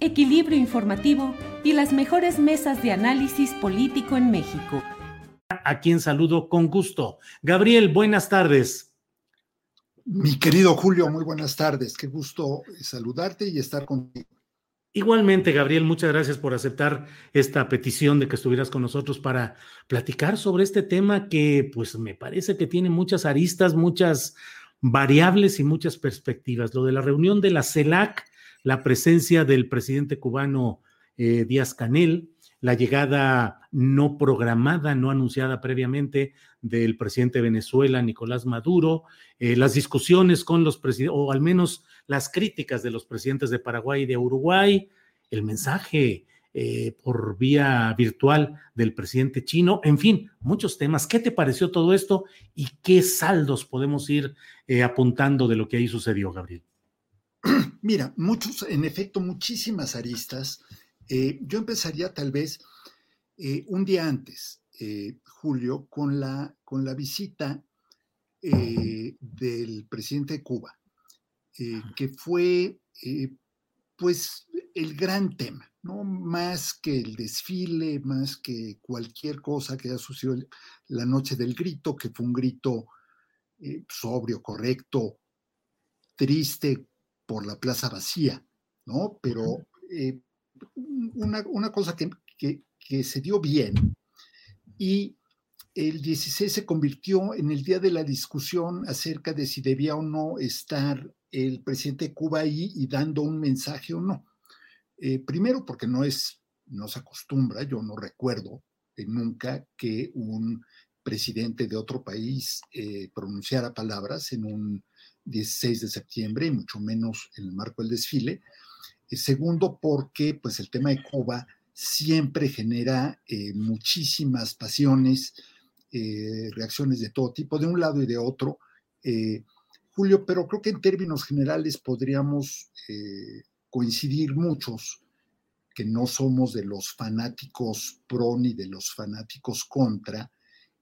equilibrio informativo y las mejores mesas de análisis político en México. A quien saludo con gusto. Gabriel, buenas tardes. Mi querido Julio, muy buenas tardes. Qué gusto saludarte y estar contigo. Igualmente, Gabriel, muchas gracias por aceptar esta petición de que estuvieras con nosotros para platicar sobre este tema que, pues, me parece que tiene muchas aristas, muchas variables y muchas perspectivas. Lo de la reunión de la CELAC, la presencia del presidente cubano eh, Díaz Canel, la llegada no programada, no anunciada previamente del presidente de Venezuela, Nicolás Maduro, eh, las discusiones con los presidentes, o al menos las críticas de los presidentes de Paraguay y de Uruguay, el mensaje eh, por vía virtual del presidente chino, en fin, muchos temas. ¿Qué te pareció todo esto y qué saldos podemos ir apuntando de lo que ahí sucedió, Gabriel? Mira, muchos, en efecto, muchísimas aristas. Eh, yo empezaría tal vez eh, un día antes, eh, Julio, con la, con la visita del presidente de Cuba, que fue pues el gran tema, ¿no? Más que el desfile, más que cualquier cosa que haya sucedido la noche del grito, que fue un grito sobrio, correcto, triste, por la plaza vacía, ¿no? Pero eh, una, cosa que, que, se dio bien y el 16 se convirtió en el día de la discusión acerca de si debía o no estar el presidente de Cuba ahí y dando un mensaje o no. Eh, primero porque no es, no se acostumbra, yo no recuerdo nunca que un presidente de otro país eh, pronunciara palabras en un 16 de septiembre y mucho menos en el marco del desfile. Eh, segundo, porque pues el tema de Cuba siempre genera eh, muchísimas pasiones, eh, reacciones de todo tipo, de un lado y de otro. Julio, pero creo que en términos generales podríamos coincidir muchos que no somos de los fanáticos pro ni de los fanáticos contra,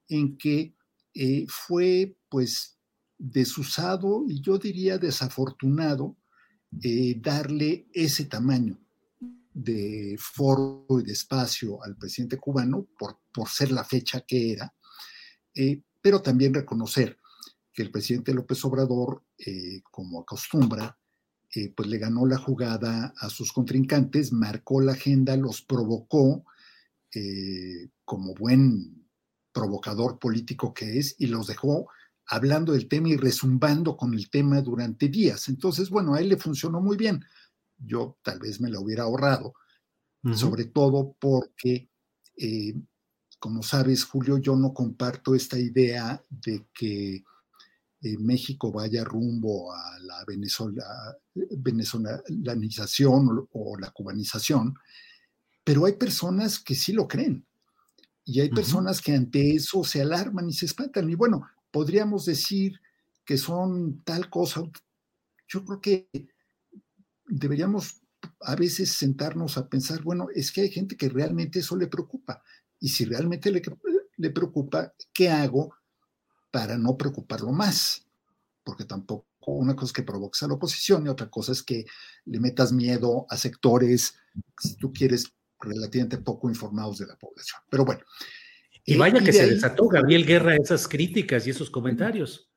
en que fue pues desusado y yo diría desafortunado eh, darle ese tamaño de foro y de espacio al presidente cubano por, por ser la fecha que era, eh, pero también reconocer que el presidente López Obrador, eh, como acostumbra, pues le ganó la jugada a sus contrincantes, marcó la agenda, los provocó como buen provocador político que es y los dejó hablando del tema y resumbando con el tema durante días. Entonces, bueno, a él le funcionó muy bien. Yo tal vez me la hubiera ahorrado, sobre todo porque, eh, como sabes, Julio, yo no comparto esta idea de que eh, México vaya rumbo a la Venezuela, venezolanización o, la cubanización, pero hay personas que sí lo creen. Y hay personas que ante eso se alarman y se espantan. Y bueno, podríamos decir que son tal cosa. Yo creo que deberíamos a veces sentarnos a pensar, bueno, es que hay gente que realmente eso le preocupa. Y si realmente le, le preocupa, ¿qué hago para no preocuparlo más? Porque tampoco una cosa es que provoques a la oposición y otra cosa es que le metas miedo a sectores, si tú quieres, relativamente poco informados de la población. Pero bueno. Y vaya que se desató Gabriel Guerra esas críticas y esos comentarios.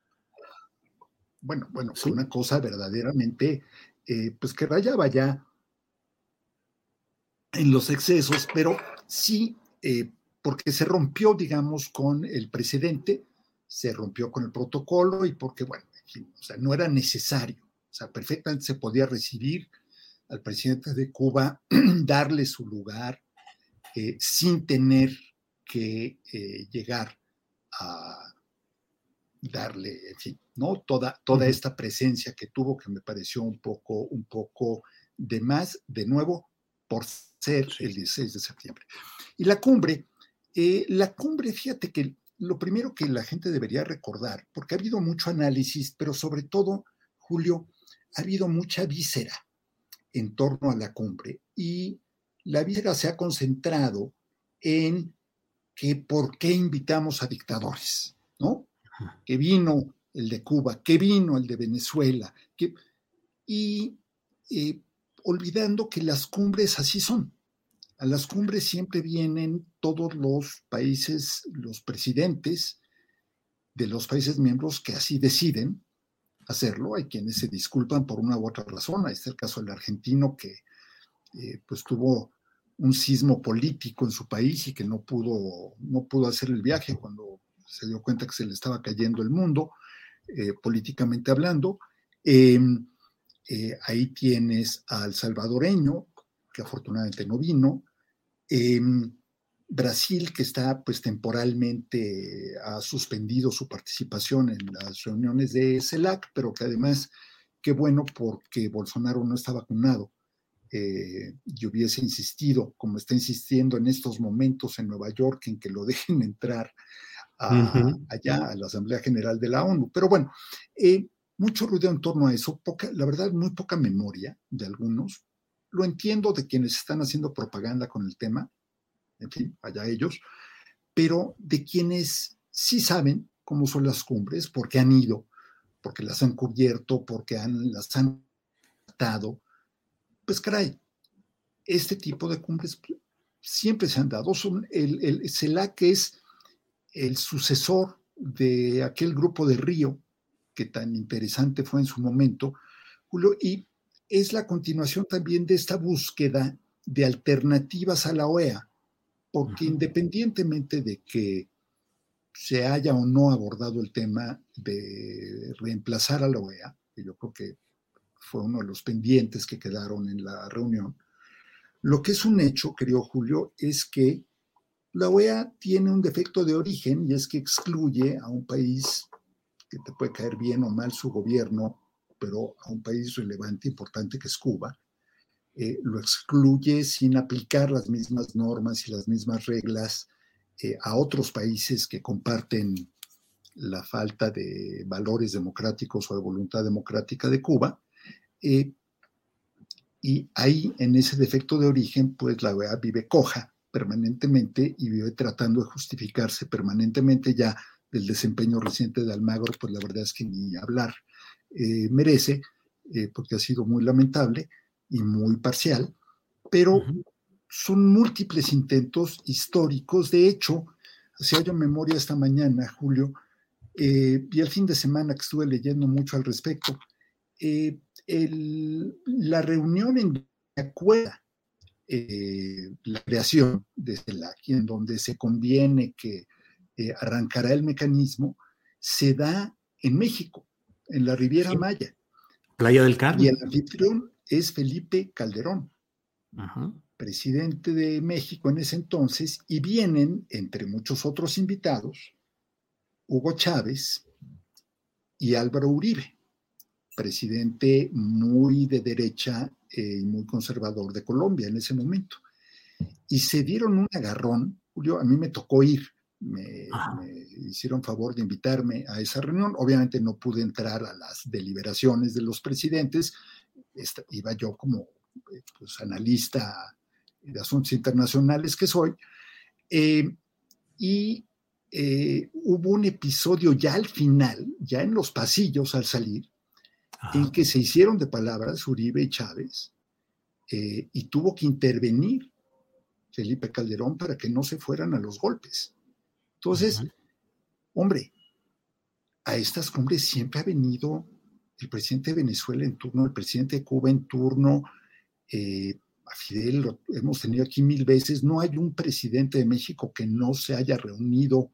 Bueno, bueno, fue una cosa verdaderamente, eh, pues que rayaba ya en los excesos, pero sí, eh, porque se rompió, digamos, con el presidente, se rompió con el protocolo y porque, bueno, o sea, no era necesario, o sea, perfectamente se podía recibir al presidente de Cuba, darle su lugar eh, sin tener que eh, llegar a darle, en fin, ¿no? Toda, toda esta presencia que tuvo que me pareció un poco, un poco de más, de nuevo, por ser el 16 de septiembre. Y la cumbre, eh, la cumbre, fíjate que lo primero que la gente debería recordar, porque ha habido mucho análisis, pero sobre todo, Julio, ha habido mucha víscera en torno a la cumbre y la víscera se ha concentrado en que por qué invitamos a dictadores, ¿no? Que vino el de Cuba, que vino el de Venezuela, que, y eh, olvidando que las cumbres así son. A las cumbres siempre vienen todos los países, los presidentes de los países miembros que así deciden hacerlo. Hay quienes se disculpan por una u otra razón. Ahí está el caso del argentino que eh, pues tuvo un sismo político en su país y que no pudo, no pudo hacer el viaje cuando se dio cuenta que se le estaba cayendo el mundo, eh, políticamente hablando. Em, eh, ahí tienes al salvadoreño, que afortunadamente no vino, Brasil, que está pues temporalmente, ha suspendido su participación en las reuniones de CELAC, pero que además, qué bueno porque Bolsonaro no está vacunado eh, y hubiese insistido, como está insistiendo en estos momentos en Nueva York, en que lo dejen entrar allá a la Asamblea General de la ONU. Pero bueno, eh, mucho ruido en torno a eso, poca, la verdad, muy poca memoria de algunos, lo entiendo de quienes están haciendo propaganda con el tema, en fin, allá ellos, pero de quienes sí saben cómo son las cumbres, porque han ido, porque las han cubierto, porque han, las han tratado, pues caray, este tipo de cumbres siempre se han dado. Son el, el CELAC es el sucesor de aquel grupo de Río, que tan interesante fue en su momento, Julio, y es la continuación también de esta búsqueda de alternativas a la OEA, porque independientemente de que se haya o no abordado el tema de reemplazar a la OEA, que yo creo que fue uno de los pendientes que quedaron en la reunión, lo que es un hecho, querido Julio, es que la OEA tiene un defecto de origen y es que excluye a un país que te puede caer bien o mal su gobierno pero a un país relevante, importante que es Cuba, eh, lo excluye sin aplicar las mismas normas y las mismas reglas eh, a otros países que comparten la falta de valores democráticos o de voluntad democrática de Cuba. Eh, y ahí, en ese defecto de origen, pues la OEA vive coja permanentemente y vive tratando de justificarse permanentemente ya del desempeño reciente de Almagro, pues la verdad es que ni hablar. Eh, merece, eh, porque ha sido muy lamentable y muy parcial, pero son múltiples intentos históricos. De hecho, hacía yo memoria esta mañana, Julio, eh, y el fin de semana que estuve leyendo mucho al respecto, la reunión en acuerda la creación de CELAC, en donde se conviene que arrancará el mecanismo, se da en México en la Riviera Maya. Playa del Carmen. Y el anfitrión es Felipe Calderón, presidente de México en ese entonces, y vienen, entre muchos otros invitados, Hugo Chávez y Álvaro Uribe, presidente muy de derecha eh, y muy conservador de Colombia en ese momento. Y se dieron un agarrón, Julio, a mí me tocó ir, me, hicieron favor de invitarme a esa reunión. Obviamente no pude entrar a las deliberaciones de los presidentes, iba yo como pues, analista de asuntos internacionales que soy, y hubo un episodio ya al final, ya en los pasillos al salir, en que se hicieron de palabras Uribe y Chávez, y tuvo que intervenir Felipe Calderón para que no se fueran a los golpes. Entonces, hombre, a estas cumbres siempre ha venido el presidente de Venezuela en turno, el presidente de Cuba en turno, eh, a Fidel lo hemos tenido aquí mil veces, no hay un presidente de México que no se haya reunido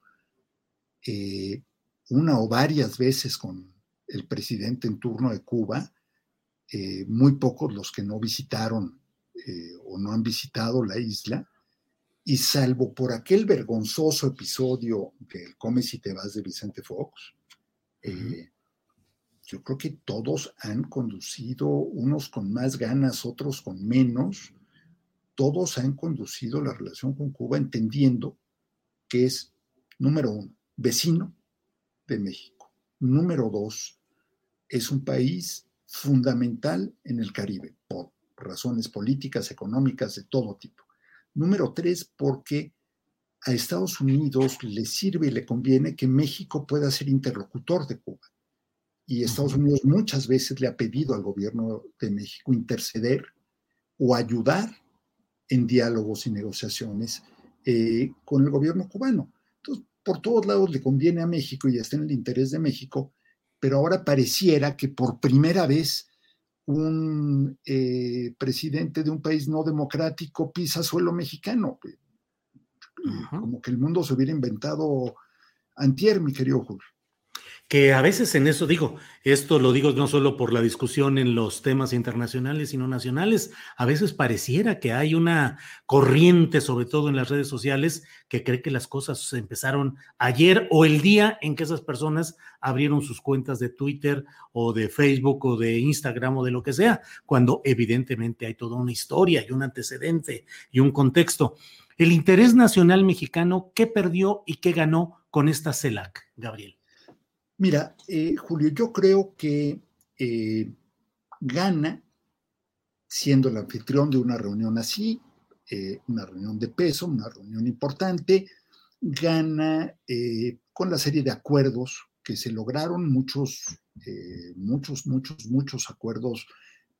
eh, una o varias veces con el presidente en turno de Cuba, eh, muy pocos los que no visitaron o no han visitado la isla, y salvo por aquel vergonzoso episodio del Come si te vas de Vicente Fox, eh, yo creo que todos han conducido, unos con más ganas, otros con menos, todos han conducido la relación con Cuba entendiendo que es, número uno, vecino de México. Número dos, es un país fundamental en el Caribe, por razones políticas, económicas, de todo tipo. Número tres, porque a Estados Unidos le sirve y le conviene que México pueda ser interlocutor de Cuba. Y Estados Unidos muchas veces le ha pedido al gobierno de México interceder o ayudar en diálogos y negociaciones eh, con el gobierno cubano. Por todos lados le conviene a México y está en el interés de México, pero ahora pareciera que por primera vez un eh, presidente de un país no democrático pisa suelo mexicano. Como que el mundo se hubiera inventado antier, mi querido Julio que a veces en eso digo, esto lo digo no solo por la discusión en los temas internacionales, sino nacionales, a veces pareciera que hay una corriente, sobre todo en las redes sociales, que cree que las cosas empezaron ayer o el día en que esas personas abrieron sus cuentas de Twitter o de Facebook o de Instagram o de lo que sea, cuando evidentemente hay toda una historia y un antecedente y un contexto. El interés nacional mexicano, ¿qué perdió y qué ganó con esta CELAC, Gabriel? Mira, eh, Julio, yo creo que eh, gana siendo el anfitrión de una reunión así, eh, una reunión de peso, una reunión importante, gana con la serie de acuerdos que se lograron, muchos, muchos, muchos, muchos acuerdos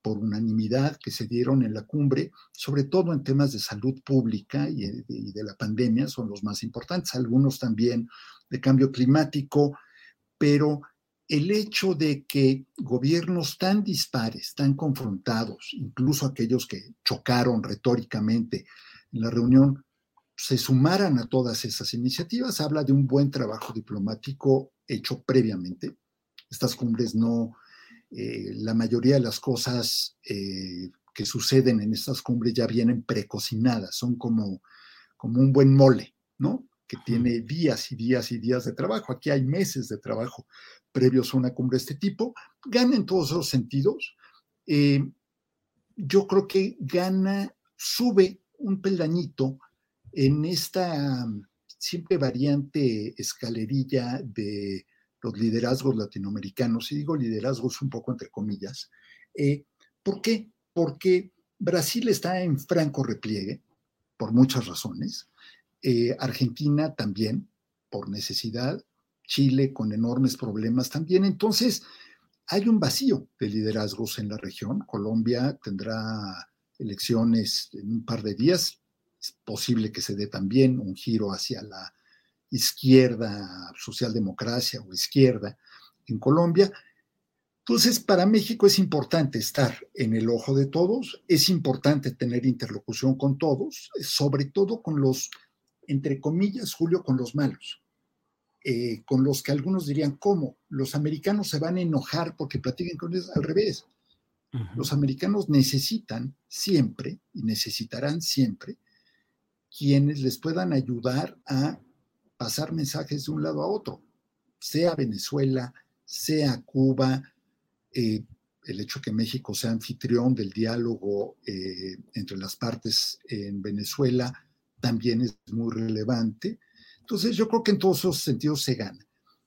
por unanimidad que se dieron en la cumbre, sobre todo en temas de salud pública y de la pandemia, son los más importantes, algunos también de cambio climático, pero el hecho de que gobiernos tan dispares, tan confrontados, incluso aquellos que chocaron retóricamente en la reunión, se sumaran a todas esas iniciativas, habla de un buen trabajo diplomático hecho previamente. Estas cumbres no, eh, la mayoría de las cosas eh, que suceden en estas cumbres ya vienen precocinadas, son como, como un buen mole, ¿no? Que tiene días y días y días de trabajo. Aquí hay meses de trabajo previos a una cumbre de este tipo. Gana en todos esos sentidos. Eh, yo creo que gana, sube un peldañito en esta siempre variante escalerilla de los liderazgos latinoamericanos, y digo liderazgos un poco entre comillas. Eh, ¿Por qué? Porque Brasil está en franco repliegue, por muchas razones. Eh, Argentina también, por necesidad, Chile con enormes problemas también. Entonces, hay un vacío de liderazgos en la región. Colombia tendrá elecciones en un par de días. Es posible que se dé también un giro hacia la izquierda, socialdemocracia o izquierda en Colombia. Entonces, para México es importante estar en el ojo de todos, es importante tener interlocución con todos, sobre todo con los entre comillas, Julio, con los malos, eh, con los que algunos dirían, ¿cómo? Los americanos se van a enojar porque platiquen con ellos al revés. Los americanos necesitan siempre y necesitarán siempre quienes les puedan ayudar a pasar mensajes de un lado a otro, sea Venezuela, sea Cuba, eh, el hecho que México sea anfitrión del diálogo eh, entre las partes en Venezuela, también es muy relevante. Entonces yo creo que en todos esos sentidos se gana.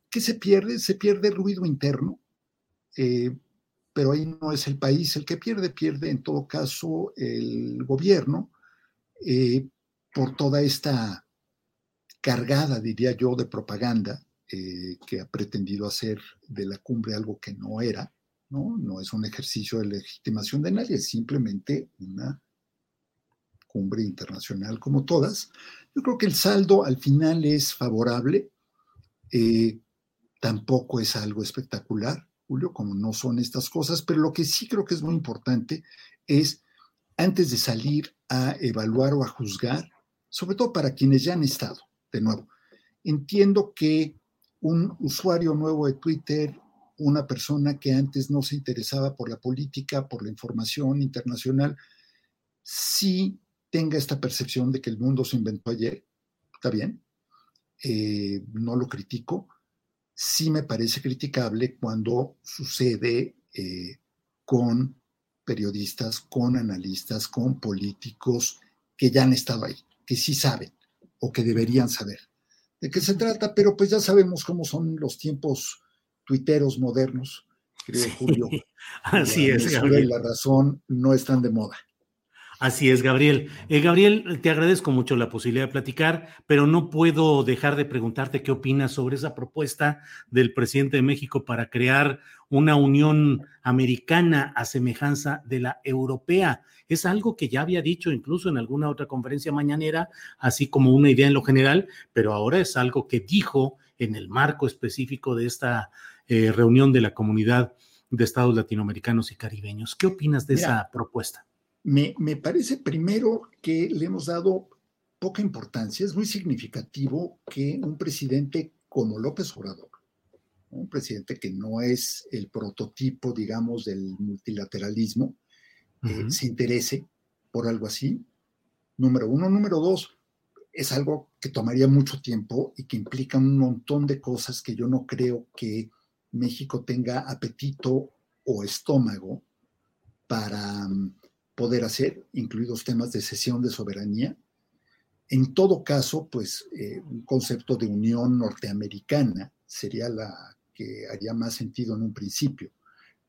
¿Qué se pierde? Se pierde ruido interno. Eh, pero ahí no es el país el que pierde, pierde en todo caso el gobierno eh, por toda esta cargada, diría yo, de propaganda eh, que ha pretendido hacer de la cumbre algo que no era, ¿no? No es un ejercicio de legitimación de nadie, es simplemente una cumbre internacional como todas. Yo creo que el saldo al final es favorable, eh, tampoco es algo espectacular, Julio, como no son estas cosas, pero lo que sí creo que es muy importante es, antes de salir a evaluar o a juzgar, sobre todo para quienes ya han estado, de nuevo, entiendo que un usuario nuevo de Twitter, una persona que antes no se interesaba por la política, por la información internacional, sí tenga esta percepción de que el mundo se inventó ayer, está bien, eh, no lo critico, sí me parece criticable cuando sucede eh, con periodistas, con analistas, con políticos que ya han estado ahí, que sí saben o que deberían saber de qué se trata, pero pues ya sabemos cómo son los tiempos tuiteros modernos, creo, Julio. Así es. la razón no están de moda. Así es, Gabriel. Eh, Gabriel, te agradezco mucho la posibilidad de platicar, pero no puedo dejar de preguntarte qué opinas sobre esa propuesta del presidente de México para crear una unión americana a semejanza de la europea. Es algo que ya había dicho incluso en alguna otra conferencia mañanera, así como una idea en lo general, pero ahora es algo que dijo en el marco específico de esta eh, reunión de la comunidad de estados latinoamericanos y caribeños. ¿Qué opinas de esa propuesta? Me, parece primero que le hemos dado poca importancia. Es muy significativo que un presidente como López Obrador, un presidente que no es el prototipo, digamos, del multilateralismo, eh, se interese por algo así. Número uno. Número dos, es algo que tomaría mucho tiempo y que implica un montón de cosas que yo no creo que México tenga apetito o estómago para mm, poder hacer, incluidos temas de cesión de soberanía. En todo caso, pues eh, un concepto de unión norteamericana sería la que haría más sentido en un principio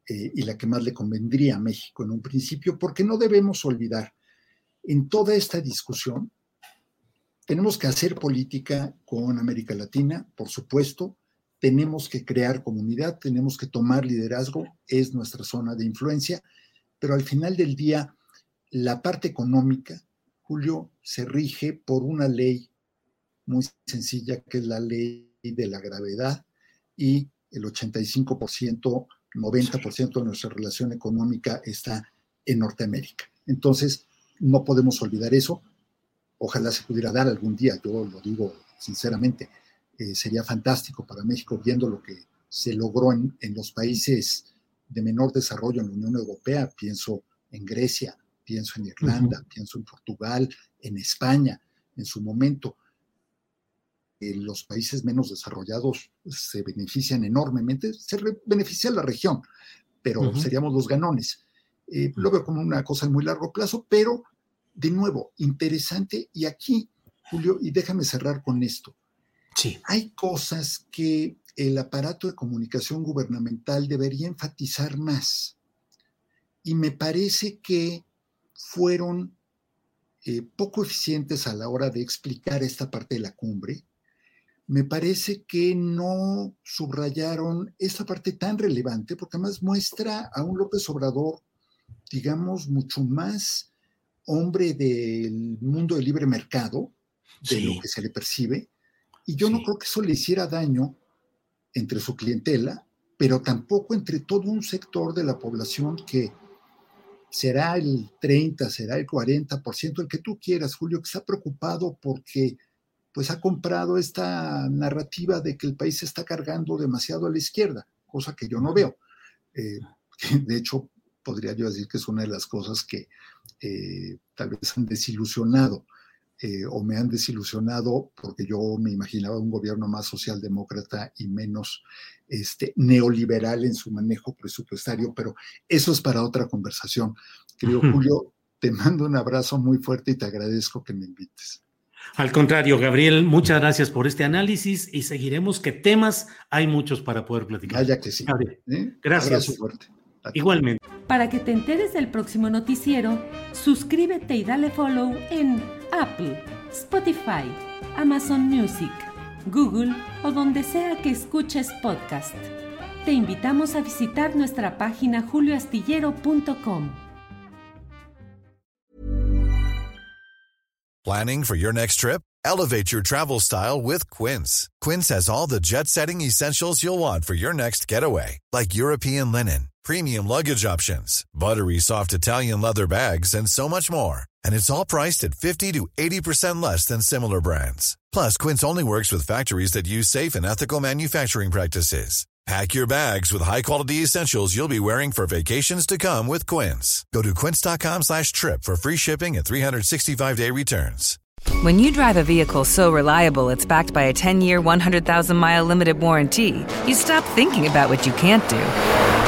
eh, y la que más le convendría a México en un principio, porque no debemos olvidar, en toda esta discusión, tenemos que hacer política con América Latina, por supuesto, tenemos que crear comunidad, tenemos que tomar liderazgo, es nuestra zona de influencia, pero al final del día la parte económica, Julio, se rige por una ley muy sencilla, que es la ley de la gravedad, y el 85%, 90% de nuestra relación económica está en Norteamérica. Entonces, no podemos olvidar eso. Ojalá se pudiera dar algún día, yo lo digo sinceramente, eh, sería fantástico para México viendo lo que se logró en, en los países de menor desarrollo en la Unión Europea, pienso en Grecia, pienso en Irlanda, pienso en Portugal, en España, en su momento. los países menos desarrollados se benefician enormemente, se beneficia la región, pero seríamos los ganones. Eh, lo veo como una cosa en muy largo plazo, pero de nuevo, interesante. Y aquí, Julio, y déjame cerrar con esto. Sí. Hay cosas que el aparato de comunicación gubernamental debería enfatizar más. Y me parece que fueron eh, poco eficientes a la hora de explicar esta parte de la cumbre. Me parece que no subrayaron esta parte tan relevante, porque además muestra a un López Obrador, digamos, mucho más hombre del mundo del libre mercado, de lo que se le percibe, y yo no creo que eso le hiciera daño entre su clientela, pero tampoco entre todo un sector de la población que será el 30, será el 40%, el que tú quieras, Julio, que está preocupado porque pues ha comprado esta narrativa de que el país se está cargando demasiado a la izquierda, cosa que yo no veo. Eh, de hecho, podría yo decir que es una de las cosas que eh, tal vez han desilusionado eh, o me han desilusionado porque yo me imaginaba un gobierno más socialdemócrata y menos este, neoliberal en su manejo presupuestario, pero eso es para otra conversación. Querido Julio, te mando un abrazo muy fuerte y te agradezco que me invites. Al contrario, Gabriel, muchas gracias por este análisis y seguiremos que temas hay muchos para poder platicar. Vaya que sí. ¿eh? Gracias. fuerte. Igualmente. Para que te enteres del próximo noticiero, suscríbete y dale follow en Apple, Spotify, Amazon Music, Google o donde sea que escuches podcast. Te invitamos a visitar nuestra página julioastillero.com. Planning for your next trip? Elevate your travel style with Quince. Quince has all the jet setting essentials you'll want for your next getaway, like European linen, premium luggage options, buttery soft Italian leather bags, and so much more. And it's all priced at 50 to 80% less than similar brands. Plus, Quince only works with factories that use safe and ethical manufacturing practices. Pack your bags with high-quality essentials you'll be wearing for vacations to come with Quince. Go to quince.com slash trip for free shipping and 365-day returns. When you drive a vehicle so reliable it's backed by a 10-year, 100,000-mile limited warranty, you stop thinking about what you can't do